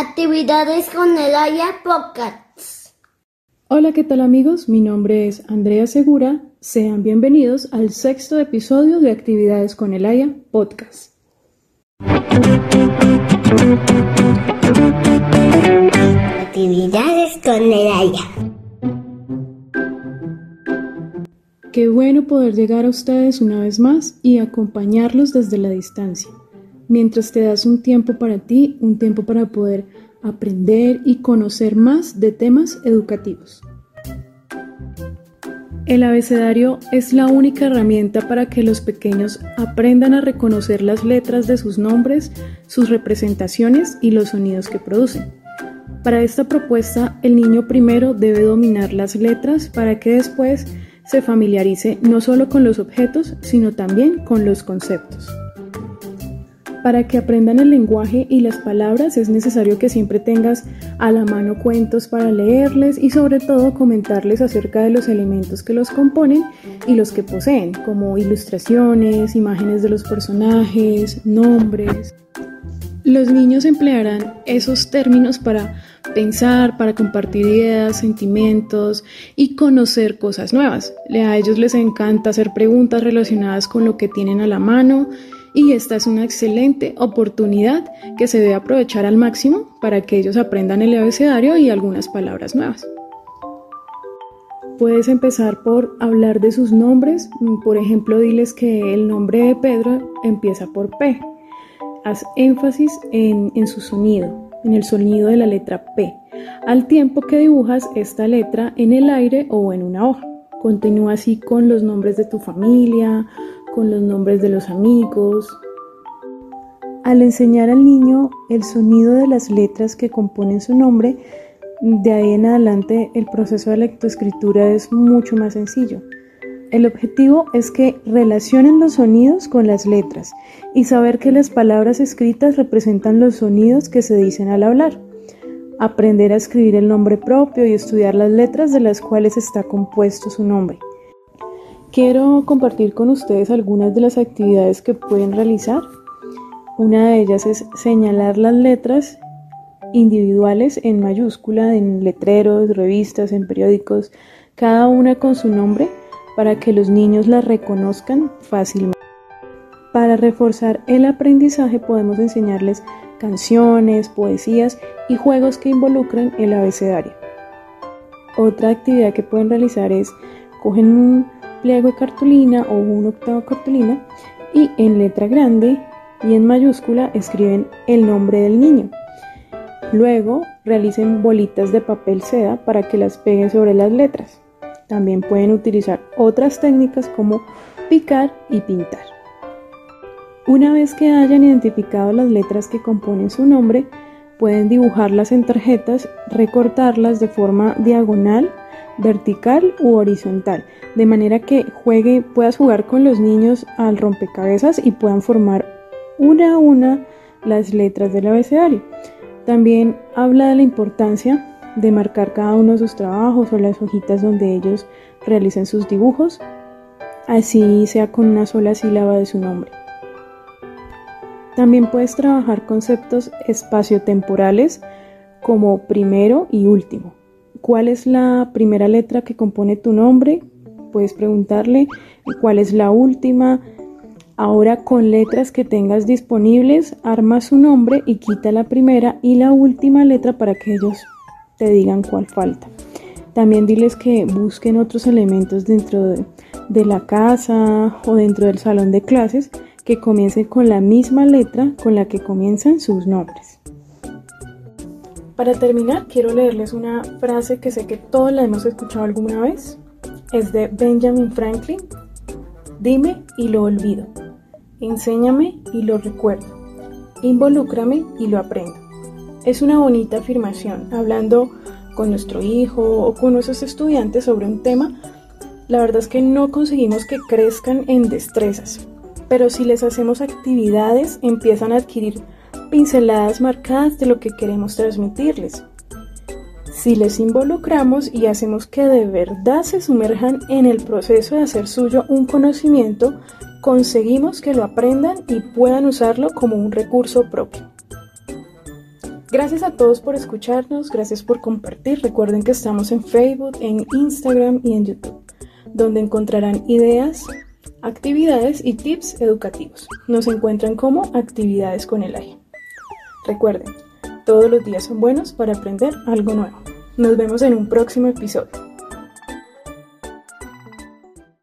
Actividades con el Aya Podcast. Hola, ¿qué tal amigos? Mi nombre es Andrea Segura. Sean bienvenidos al sexto episodio de Actividades con el Aya Podcast. Actividades con el Aya. Qué bueno poder llegar a ustedes una vez más y acompañarlos desde la distancia mientras te das un tiempo para ti, un tiempo para poder aprender y conocer más de temas educativos. El abecedario es la única herramienta para que los pequeños aprendan a reconocer las letras de sus nombres, sus representaciones y los sonidos que producen. Para esta propuesta, el niño primero debe dominar las letras para que después se familiarice no solo con los objetos, sino también con los conceptos. Para que aprendan el lenguaje y las palabras es necesario que siempre tengas a la mano cuentos para leerles y sobre todo comentarles acerca de los elementos que los componen y los que poseen, como ilustraciones, imágenes de los personajes, nombres. Los niños emplearán esos términos para pensar, para compartir ideas, sentimientos y conocer cosas nuevas. A ellos les encanta hacer preguntas relacionadas con lo que tienen a la mano y esta es una excelente oportunidad que se debe aprovechar al máximo para que ellos aprendan el abecedario y algunas palabras nuevas. Puedes empezar por hablar de sus nombres, por ejemplo, diles que el nombre de Pedro empieza por P. Haz énfasis en, en su sonido, en el sonido de la letra P, al tiempo que dibujas esta letra en el aire o en una hoja. Continúa así con los nombres de tu familia, con los nombres de los amigos. Al enseñar al niño el sonido de las letras que componen su nombre, de ahí en adelante el proceso de lectoescritura es mucho más sencillo. El objetivo es que relacionen los sonidos con las letras y saber que las palabras escritas representan los sonidos que se dicen al hablar. Aprender a escribir el nombre propio y estudiar las letras de las cuales está compuesto su nombre. Quiero compartir con ustedes algunas de las actividades que pueden realizar. Una de ellas es señalar las letras individuales en mayúscula, en letreros, revistas, en periódicos, cada una con su nombre para que los niños las reconozcan fácilmente. Para reforzar el aprendizaje podemos enseñarles canciones, poesías y juegos que involucran el abecedario. Otra actividad que pueden realizar es cogen un pliego de cartulina o un octavo cartulina y en letra grande y en mayúscula escriben el nombre del niño. Luego realicen bolitas de papel seda para que las peguen sobre las letras. También pueden utilizar otras técnicas como picar y pintar. Una vez que hayan identificado las letras que componen su nombre, pueden dibujarlas en tarjetas, recortarlas de forma diagonal vertical u horizontal, de manera que juegue, puedas jugar con los niños al rompecabezas y puedan formar una a una las letras del abecedario. También habla de la importancia de marcar cada uno de sus trabajos o las hojitas donde ellos realicen sus dibujos, así sea con una sola sílaba de su nombre. También puedes trabajar conceptos espaciotemporales como primero y último. ¿Cuál es la primera letra que compone tu nombre? Puedes preguntarle cuál es la última. Ahora con letras que tengas disponibles, arma su nombre y quita la primera y la última letra para que ellos te digan cuál falta. También diles que busquen otros elementos dentro de, de la casa o dentro del salón de clases que comiencen con la misma letra con la que comienzan sus nombres. Para terminar, quiero leerles una frase que sé que todos la hemos escuchado alguna vez. Es de Benjamin Franklin. Dime y lo olvido. Enséñame y lo recuerdo. Involúcrame y lo aprendo. Es una bonita afirmación, hablando con nuestro hijo o con nuestros estudiantes sobre un tema. La verdad es que no conseguimos que crezcan en destrezas, pero si les hacemos actividades empiezan a adquirir pinceladas marcadas de lo que queremos transmitirles. Si les involucramos y hacemos que de verdad se sumerjan en el proceso de hacer suyo un conocimiento, conseguimos que lo aprendan y puedan usarlo como un recurso propio. Gracias a todos por escucharnos, gracias por compartir. Recuerden que estamos en Facebook, en Instagram y en YouTube, donde encontrarán ideas, actividades y tips educativos. Nos encuentran como Actividades con el AIE. Recuerden, todos los días son buenos para aprender algo nuevo. Nos vemos en un próximo episodio.